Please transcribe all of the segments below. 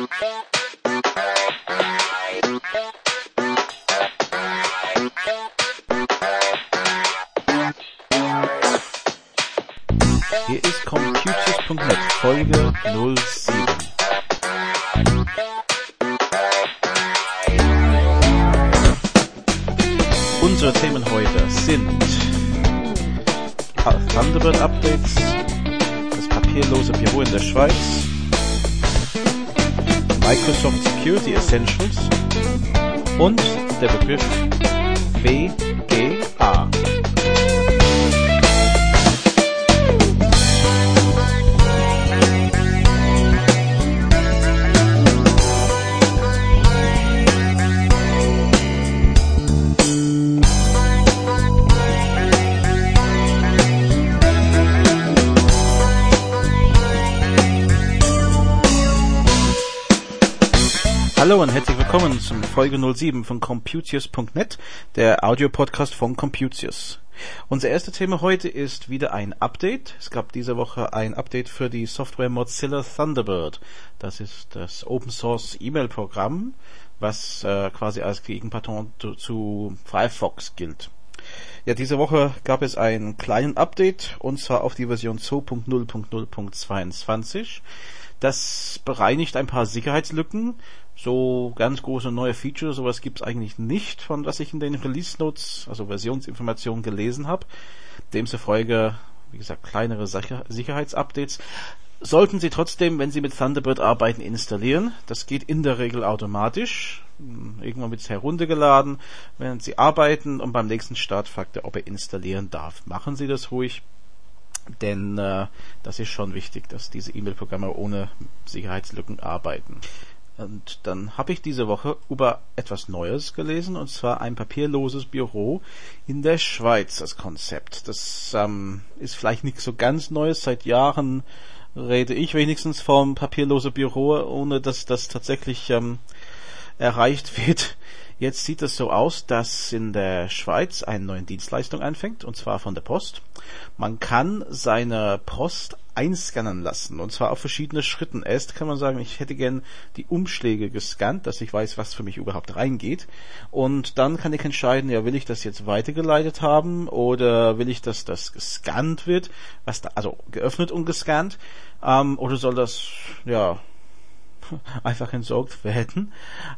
Hier ist Computers.net, Folge 07. Unsere Themen heute sind Thunderbird Updates, das papierlose Büro in der Schweiz, Microsoft Security Essentials und der Begriff WGA. Hallo und herzlich willkommen zum Folge 07 von Computius.net, der Audiopodcast von Computius. Unser erstes Thema heute ist wieder ein Update. Es gab diese Woche ein Update für die Software Mozilla Thunderbird. Das ist das Open Source E-Mail-Programm, was äh, quasi als Gegenpatron zu, zu Firefox gilt. Ja, diese Woche gab es einen kleinen Update und zwar auf die Version 2.0.0.22. Das bereinigt ein paar Sicherheitslücken. So ganz große neue Features, sowas gibt's eigentlich nicht, von was ich in den Release Notes, also Versionsinformationen gelesen habe. Demzufolge, wie gesagt, kleinere Sicherheitsupdates. Sollten Sie trotzdem, wenn Sie mit Thunderbird arbeiten, installieren. Das geht in der Regel automatisch. Irgendwann wird es heruntergeladen, während Sie arbeiten und beim nächsten Start fragt er, ob er installieren darf. Machen Sie das ruhig denn äh, das ist schon wichtig, dass diese E-Mail-Programme ohne Sicherheitslücken arbeiten. Und dann habe ich diese Woche über etwas Neues gelesen, und zwar ein papierloses Büro in der Schweiz, das Konzept. Das ähm, ist vielleicht nicht so ganz Neues. Seit Jahren rede ich wenigstens vom papierlosen Büro, ohne dass das tatsächlich ähm, erreicht wird. Jetzt sieht es so aus, dass in der Schweiz eine neue Dienstleistung anfängt, und zwar von der Post. Man kann seine Post einscannen lassen, und zwar auf verschiedene Schritten. Erst kann man sagen, ich hätte gern die Umschläge gescannt, dass ich weiß, was für mich überhaupt reingeht. Und dann kann ich entscheiden, ja, will ich das jetzt weitergeleitet haben oder will ich, dass das gescannt wird, was da, also geöffnet und gescannt, ähm, oder soll das, ja, einfach entsorgt werden.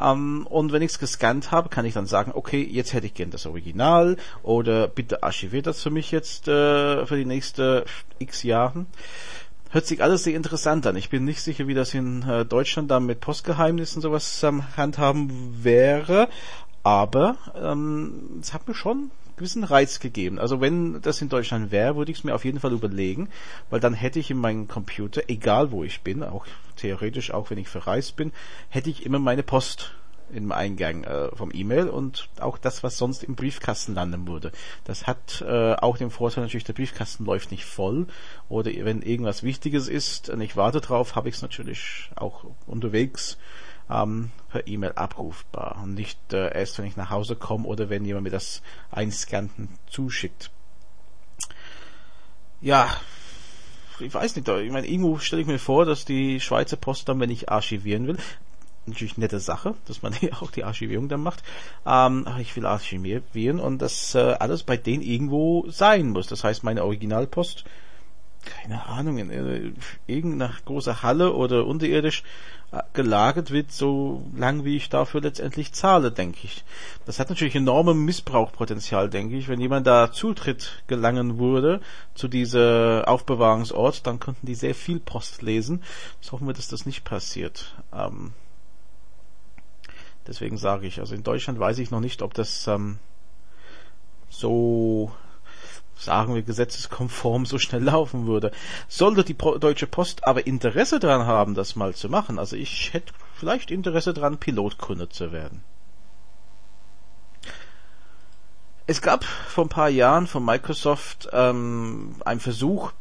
Ähm, und wenn ich es gescannt habe, kann ich dann sagen, okay, jetzt hätte ich gern das Original oder bitte archiviert das für mich jetzt äh, für die nächsten x Jahren. Hört sich alles sehr interessant an. Ich bin nicht sicher, wie das in äh, Deutschland dann mit Postgeheimnissen sowas ähm, handhaben wäre, aber ähm, es hat mir schon gewissen Reiz gegeben. Also wenn das in Deutschland wäre, würde ich es mir auf jeden Fall überlegen, weil dann hätte ich in meinem Computer, egal wo ich bin, auch theoretisch auch wenn ich verreist bin, hätte ich immer meine Post im Eingang äh, vom E-Mail und auch das, was sonst im Briefkasten landen würde. Das hat äh, auch den Vorteil natürlich, der Briefkasten läuft nicht voll oder wenn irgendwas Wichtiges ist und ich warte drauf, habe ich es natürlich auch unterwegs ähm, per E-Mail abrufbar und nicht äh, erst, wenn ich nach Hause komme oder wenn jemand mir das einscannten zuschickt. Ja, ich weiß nicht, ich meine, irgendwo stelle ich mir vor, dass die Schweizer Post dann, wenn ich archivieren will, natürlich nette Sache, dass man auch die Archivierung dann macht. Ähm, ich will archivieren und das äh, alles bei denen irgendwo sein muss. Das heißt, meine Originalpost keine Ahnung, in äh, irgendeiner großer Halle oder unterirdisch äh, gelagert wird, so lang wie ich dafür letztendlich zahle, denke ich. Das hat natürlich enormes Missbrauchpotenzial, denke ich. Wenn jemand da Zutritt gelangen würde zu dieser Aufbewahrungsort, dann könnten die sehr viel Post lesen. Das hoffen wir, dass das nicht passiert. Ähm, deswegen sage ich, also in Deutschland weiß ich noch nicht, ob das ähm, so sagen wir, gesetzeskonform so schnell laufen würde. Sollte die Deutsche Post aber Interesse daran haben, das mal zu machen, also ich hätte vielleicht Interesse daran, Pilotkunde zu werden. Es gab vor ein paar Jahren von Microsoft ähm, einen Versuch,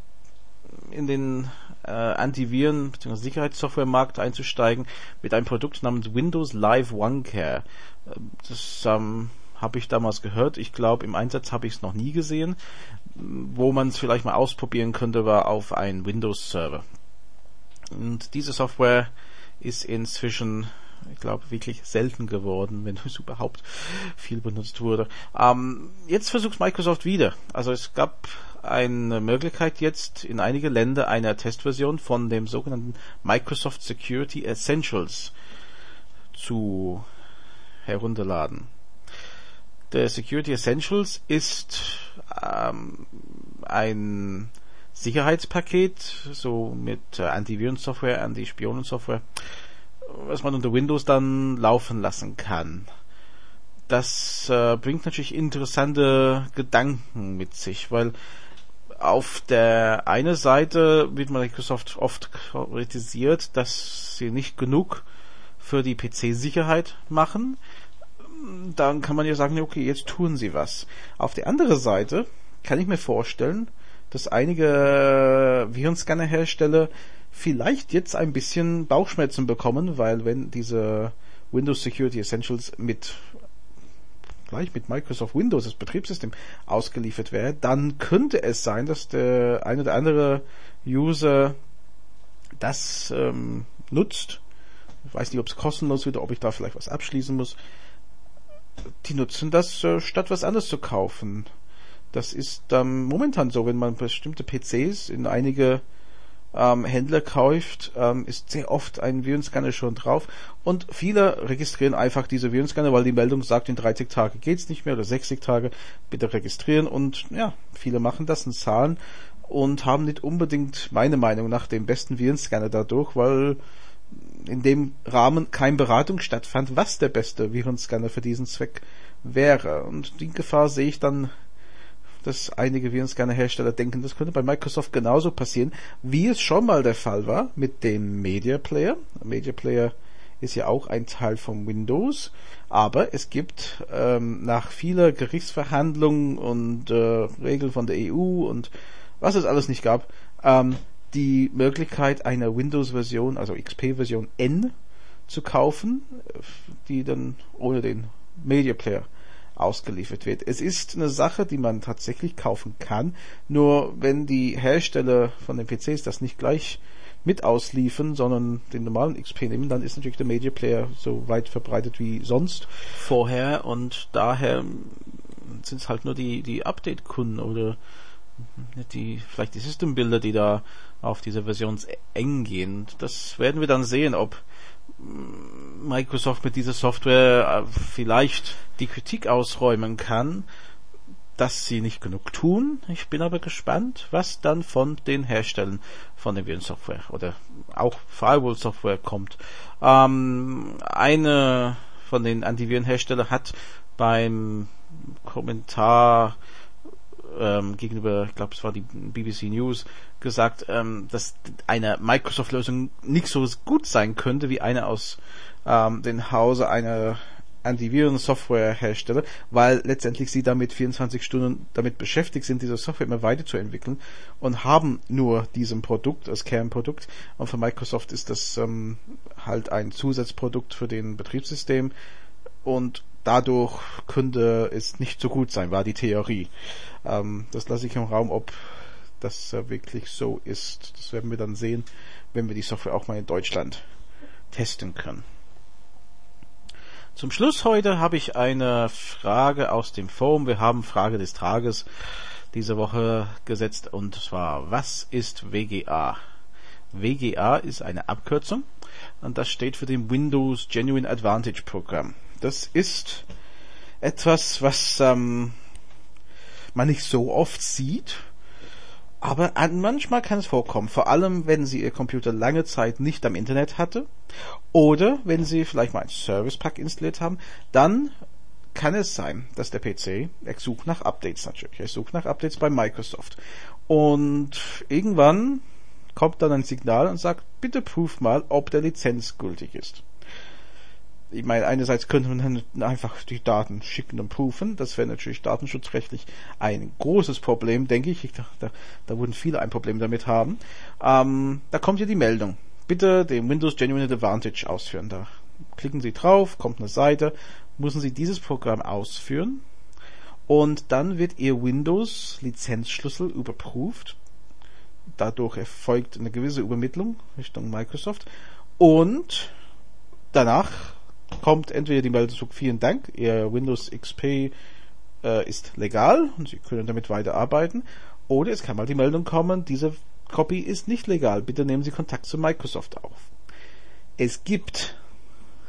in den äh, Antiviren- bzw. Sicherheitssoftwaremarkt einzusteigen mit einem Produkt namens Windows Live OneCare. Das ähm, habe ich damals gehört. Ich glaube, im Einsatz habe ich es noch nie gesehen. Wo man es vielleicht mal ausprobieren könnte, war auf einen Windows-Server. Und diese Software ist inzwischen ich glaube, wirklich selten geworden, wenn es überhaupt viel benutzt wurde. Ähm, jetzt versucht Microsoft wieder. Also es gab eine Möglichkeit jetzt in einige Länder einer Testversion von dem sogenannten Microsoft Security Essentials zu herunterladen. Der Security Essentials ist ähm, ein Sicherheitspaket, so mit äh, Antivirensoftware, Anti-Spionensoftware, was man unter Windows dann laufen lassen kann. Das äh, bringt natürlich interessante Gedanken mit sich, weil auf der einen Seite wird Microsoft oft kritisiert, dass sie nicht genug für die PC-Sicherheit machen. Dann kann man ja sagen, okay, jetzt tun sie was. Auf der anderen Seite kann ich mir vorstellen, dass einige Virenscanner-Hersteller vielleicht jetzt ein bisschen Bauchschmerzen bekommen, weil wenn diese Windows Security Essentials mit gleich mit Microsoft Windows, das Betriebssystem, ausgeliefert wäre, dann könnte es sein, dass der eine oder andere User das ähm, nutzt. Ich weiß nicht, ob es kostenlos wird, ob ich da vielleicht was abschließen muss. Die nutzen das, äh, statt was anderes zu kaufen. Das ist ähm, momentan so, wenn man bestimmte PCs in einige ähm, Händler kauft, ähm, ist sehr oft ein Virenscanner schon drauf und viele registrieren einfach diese Virenscanner, weil die Meldung sagt, in 30 Tagen geht's nicht mehr oder 60 Tage, bitte registrieren und ja, viele machen das und zahlen und haben nicht unbedingt meiner Meinung nach den besten Virenscanner dadurch, weil in dem Rahmen keine Beratung stattfand, was der beste Virenscanner für diesen Zweck wäre. Und die Gefahr sehe ich dann dass einige Virenscanner-Hersteller denken, das könnte bei Microsoft genauso passieren, wie es schon mal der Fall war mit dem Media Player. Media Player ist ja auch ein Teil von Windows, aber es gibt ähm, nach vieler Gerichtsverhandlungen und äh, Regeln von der EU und was es alles nicht gab, ähm, die Möglichkeit einer Windows-Version, also XP-Version N zu kaufen, die dann ohne den Media Player ausgeliefert wird. Es ist eine Sache, die man tatsächlich kaufen kann, nur wenn die Hersteller von den PCs das nicht gleich mit ausliefern, sondern den normalen XP nehmen, dann ist natürlich der Media Player so weit verbreitet wie sonst vorher und daher sind es halt nur die, die Update-Kunden oder die, vielleicht die Systembilder, die da auf diese Version eng gehen. Das werden wir dann sehen, ob Microsoft mit dieser Software äh, vielleicht die Kritik ausräumen kann, dass sie nicht genug tun. Ich bin aber gespannt, was dann von den Herstellern von der Virensoftware oder auch Firewall-Software kommt. Ähm, eine von den Antivirenherstellern hat beim Kommentar ähm, gegenüber, ich glaube, es war die BBC News, gesagt, ähm, dass eine Microsoft-Lösung nicht so gut sein könnte wie eine aus ähm, dem Hause einer Antiviren-Software-Hersteller, weil letztendlich sie damit 24 Stunden damit beschäftigt sind, diese Software immer weiterzuentwickeln und haben nur diesem Produkt als Kernprodukt. Und für Microsoft ist das ähm, halt ein Zusatzprodukt für den Betriebssystem und dadurch könnte es nicht so gut sein, war die Theorie. Ähm, das lasse ich im Raum, ob das äh, wirklich so ist. Das werden wir dann sehen, wenn wir die Software auch mal in Deutschland testen können. Zum Schluss heute habe ich eine Frage aus dem Forum. Wir haben Frage des Tages diese Woche gesetzt und zwar, was ist WGA? WGA ist eine Abkürzung und das steht für den Windows Genuine Advantage Programm. Das ist etwas, was ähm, man nicht so oft sieht, aber manchmal kann es vorkommen, vor allem wenn Sie Ihr Computer lange Zeit nicht am Internet hatte oder wenn Sie vielleicht mal ein Service Pack installiert haben, dann kann es sein, dass der PC, er sucht nach Updates natürlich, er sucht nach Updates bei Microsoft. Und irgendwann kommt dann ein Signal und sagt, bitte prüf mal, ob der Lizenz gültig ist ich meine, einerseits könnte man dann einfach die Daten schicken und prüfen. Das wäre natürlich datenschutzrechtlich ein großes Problem, denke ich. ich da, da würden viele ein Problem damit haben. Ähm, da kommt ja die Meldung. Bitte den Windows Genuine Advantage ausführen. Da klicken Sie drauf, kommt eine Seite, müssen Sie dieses Programm ausführen und dann wird Ihr Windows Lizenzschlüssel überprüft. Dadurch erfolgt eine gewisse Übermittlung Richtung Microsoft Und danach kommt entweder die Meldung zurück, vielen Dank, Ihr Windows XP äh, ist legal und Sie können damit weiterarbeiten. Oder es kann mal die Meldung kommen, diese Copy ist nicht legal, bitte nehmen Sie Kontakt zu Microsoft auf. Es gibt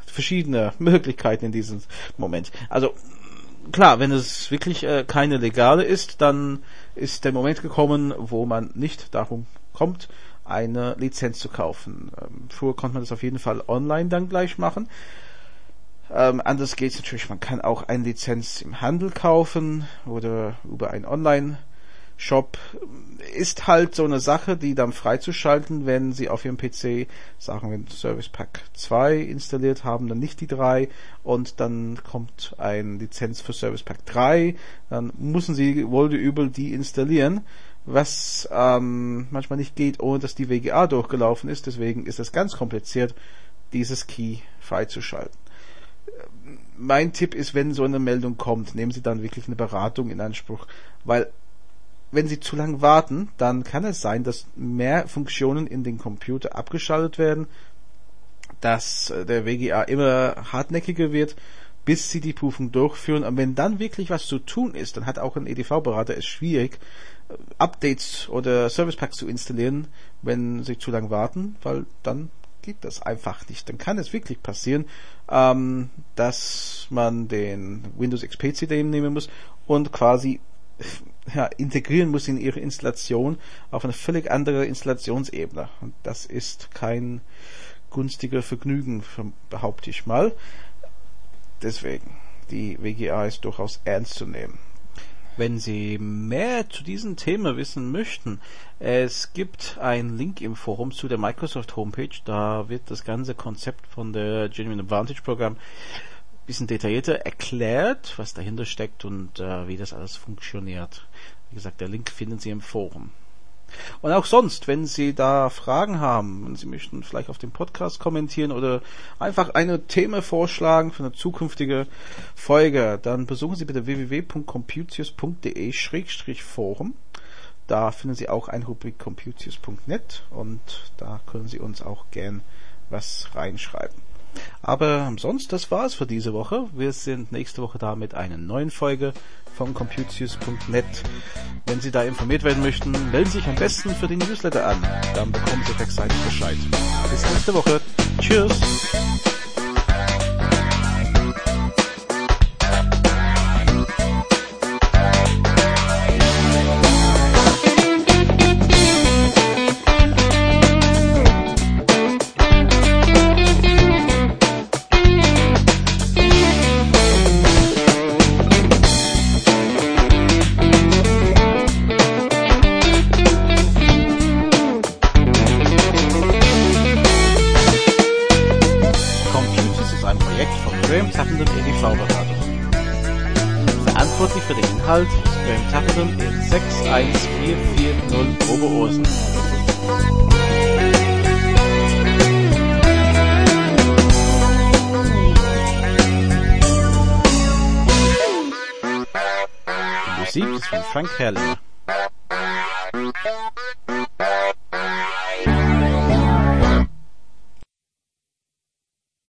verschiedene Möglichkeiten in diesem Moment. Also klar, wenn es wirklich äh, keine legale ist, dann ist der Moment gekommen, wo man nicht darum kommt, eine Lizenz zu kaufen. Ähm, früher konnte man das auf jeden Fall online dann gleich machen. Ähm, anders geht es natürlich, man kann auch eine Lizenz im Handel kaufen oder über einen Online-Shop. Ist halt so eine Sache, die dann freizuschalten, wenn Sie auf Ihrem PC, sagen wir, Service Pack 2 installiert haben, dann nicht die 3 und dann kommt eine Lizenz für Service Pack 3, dann müssen Sie wohl übel die installieren was ähm, manchmal nicht geht, ohne dass die WGA durchgelaufen ist. Deswegen ist es ganz kompliziert, dieses Key freizuschalten. Mein Tipp ist, wenn so eine Meldung kommt, nehmen Sie dann wirklich eine Beratung in Anspruch, weil wenn Sie zu lange warten, dann kann es sein, dass mehr Funktionen in den Computer abgeschaltet werden, dass äh, der WGA immer hartnäckiger wird, bis Sie die Prüfung durchführen. Und wenn dann wirklich was zu tun ist, dann hat auch ein EDV-Berater es schwierig, Updates oder Service Packs zu installieren, wenn sie zu lange warten, weil dann geht das einfach nicht. Dann kann es wirklich passieren, ähm, dass man den Windows XP CD nehmen muss und quasi ja, integrieren muss in ihre Installation auf eine völlig andere Installationsebene. Und das ist kein günstiger Vergnügen, behaupte ich mal. Deswegen, die WGA ist durchaus ernst zu nehmen. Wenn Sie mehr zu diesem Thema wissen möchten, es gibt einen Link im Forum zu der Microsoft Homepage. Da wird das ganze Konzept von der Genuine Advantage Programm bisschen detaillierter erklärt, was dahinter steckt und äh, wie das alles funktioniert. Wie gesagt, der Link finden Sie im Forum. Und auch sonst, wenn Sie da Fragen haben, wenn Sie möchten vielleicht auf dem Podcast kommentieren oder einfach eine Thema vorschlagen für eine zukünftige Folge, dann besuchen Sie bitte www.computius.de-forum. Da finden Sie auch ein Rubrik computius.net und da können Sie uns auch gern was reinschreiben. Aber sonst, das war's für diese Woche. Wir sind nächste Woche da mit einer neuen Folge von Computius.net. Wenn Sie da informiert werden möchten, melden Sie sich am besten für den Newsletter an. Dann bekommen Sie rechtzeitig Bescheid. Bis nächste Woche. Tschüss. Anhalt, Bremerhaven in 61440 Oberursel. Die Musik ist von Frank Herrlinger.